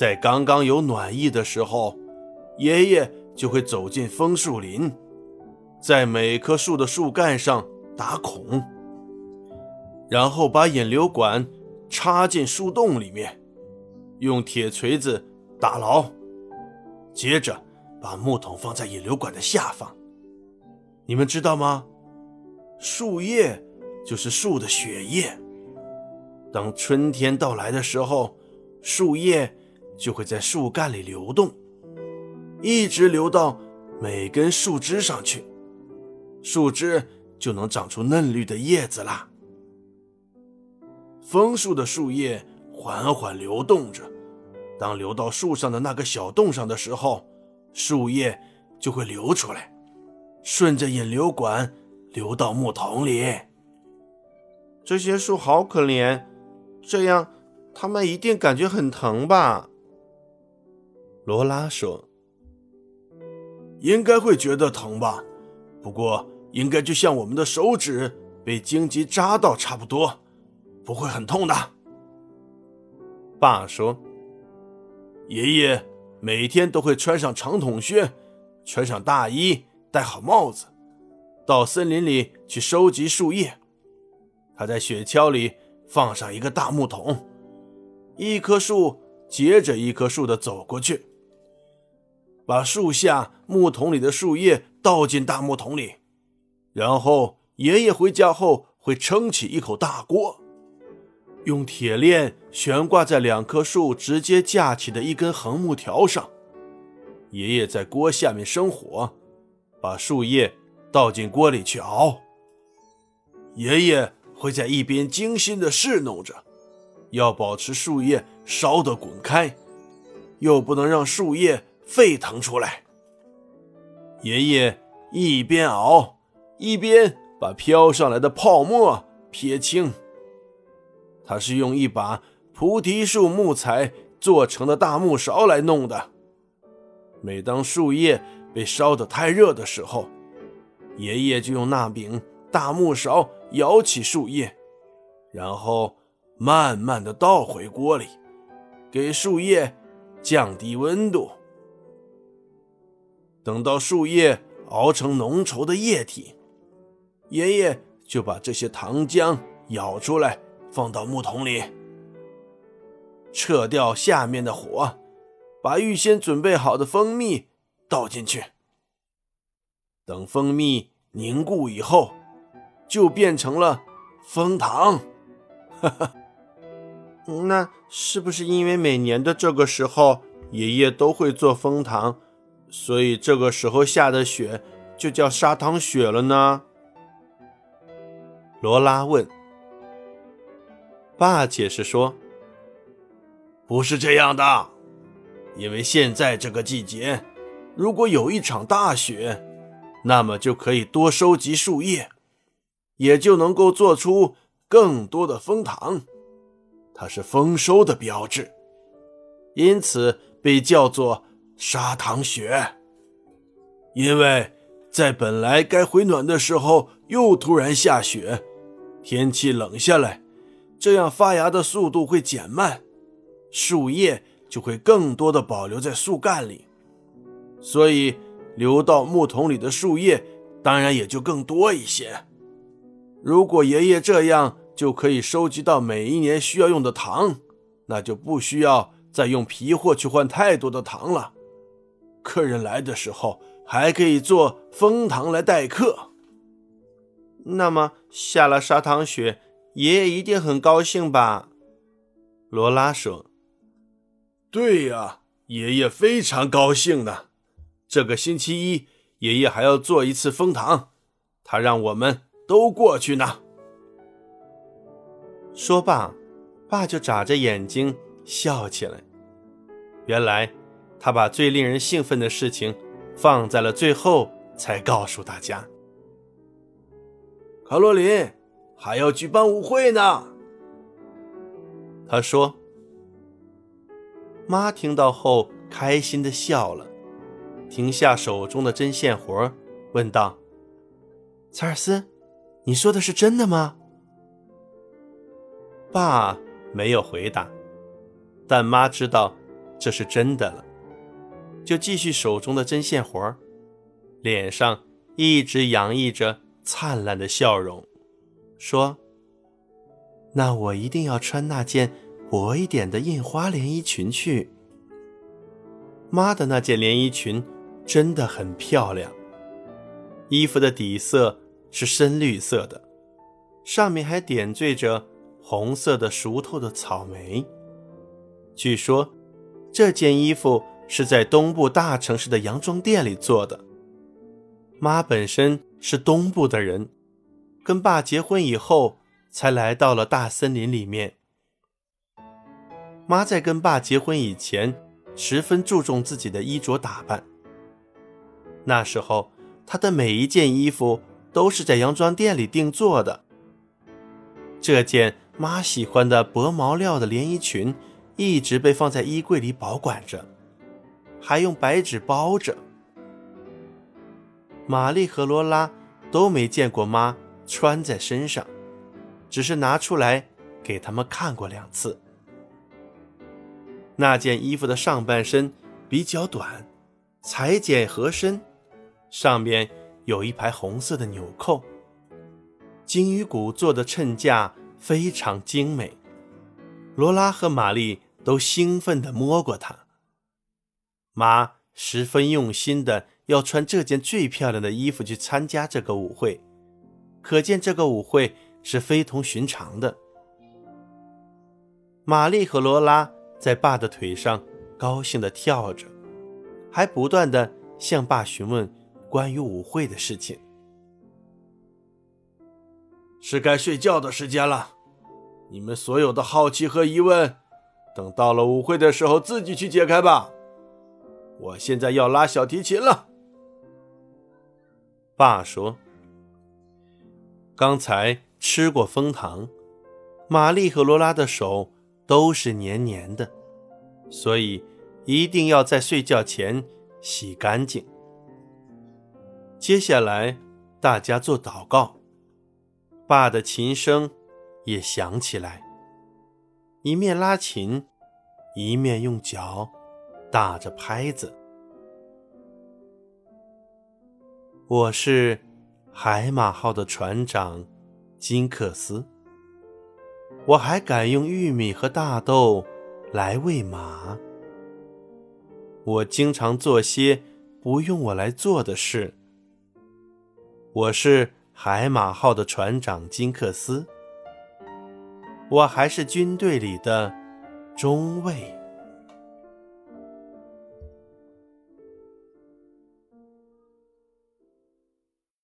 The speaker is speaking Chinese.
在刚刚有暖意的时候，爷爷就会走进枫树林，在每棵树的树干上打孔，然后把引流管插进树洞里面，用铁锤子打牢，接着把木桶放在引流管的下方。你们知道吗？树叶就是树的血液。当春天到来的时候，树叶就会在树干里流动，一直流到每根树枝上去，树枝就能长出嫩绿的叶子啦。枫树的树叶缓缓流动着，当流到树上的那个小洞上的时候，树叶就会流出来，顺着引流管流到木桶里。这些树好可怜。这样，他们一定感觉很疼吧？罗拉说：“应该会觉得疼吧，不过应该就像我们的手指被荆棘扎到差不多，不会很痛的。”爸说：“爷爷每天都会穿上长筒靴，穿上大衣，戴好帽子，到森林里去收集树叶。他在雪橇里。”放上一个大木桶，一棵树接着一棵树的走过去，把树下木桶里的树叶倒进大木桶里，然后爷爷回家后会撑起一口大锅，用铁链悬挂在两棵树直接架起的一根横木条上，爷爷在锅下面生火，把树叶倒进锅里去熬，爷爷。会在一边精心的侍弄着，要保持树叶烧得滚开，又不能让树叶沸腾出来。爷爷一边熬，一边把飘上来的泡沫撇清。他是用一把菩提树木材做成的大木勺来弄的。每当树叶被烧得太热的时候，爷爷就用那柄大木勺。舀起树叶，然后慢慢的倒回锅里，给树叶降低温度。等到树叶熬成浓稠的液体，爷爷就把这些糖浆舀出来，放到木桶里，撤掉下面的火，把预先准备好的蜂蜜倒进去。等蜂蜜凝固以后。就变成了蜂糖，哈哈。那是不是因为每年的这个时候爷爷都会做蜂糖，所以这个时候下的雪就叫砂糖雪了呢？罗拉问。爸解释说：“不是这样的，因为现在这个季节，如果有一场大雪，那么就可以多收集树叶。”也就能够做出更多的蜂糖，它是丰收的标志，因此被叫做砂糖雪。因为在本来该回暖的时候，又突然下雪，天气冷下来，这样发芽的速度会减慢，树叶就会更多的保留在树干里，所以流到木桶里的树叶当然也就更多一些。如果爷爷这样就可以收集到每一年需要用的糖，那就不需要再用皮货去换太多的糖了。客人来的时候还可以做蜂糖来待客。那么下了砂糖雪，爷爷一定很高兴吧？罗拉说：“对呀，爷爷非常高兴呢。这个星期一，爷爷还要做一次蜂糖，他让我们。”都过去呢。说罢，爸就眨着眼睛笑起来。原来，他把最令人兴奋的事情放在了最后才告诉大家。卡洛琳还要举办舞会呢。他说。妈听到后开心的笑了，停下手中的针线活，问道：“查尔斯。”你说的是真的吗？爸没有回答，但妈知道，这是真的了，就继续手中的针线活脸上一直洋溢着灿烂的笑容，说：“那我一定要穿那件薄一点的印花连衣裙去。”妈的那件连衣裙真的很漂亮，衣服的底色是深绿色的，上面还点缀着红色的熟透的草莓。据说，这件衣服是在东部大城市的洋装店里做的。妈本身是东部的人，跟爸结婚以后才来到了大森林里面。妈在跟爸结婚以前，十分注重自己的衣着打扮。那时候，她的每一件衣服都是在洋装店里定做的。这件妈喜欢的薄毛料的连衣裙，一直被放在衣柜里保管着，还用白纸包着。玛丽和罗拉都没见过妈穿在身上，只是拿出来给他们看过两次。那件衣服的上半身比较短，裁剪合身，上面有一排红色的纽扣。金鱼骨做的衬架非常精美，罗拉和玛丽都兴奋地摸过它。妈十分用心的。要穿这件最漂亮的衣服去参加这个舞会，可见这个舞会是非同寻常的。玛丽和罗拉在爸的腿上高兴地跳着，还不断地向爸询问关于舞会的事情。是该睡觉的时间了，你们所有的好奇和疑问，等到了舞会的时候自己去解开吧。我现在要拉小提琴了。爸说：“刚才吃过蜂糖，玛丽和罗拉的手都是黏黏的，所以一定要在睡觉前洗干净。接下来，大家做祷告。爸的琴声也响起来，一面拉琴，一面用脚打着拍子。”我是海马号的船长金克斯。我还敢用玉米和大豆来喂马。我经常做些不用我来做的事。我是海马号的船长金克斯。我还是军队里的中尉。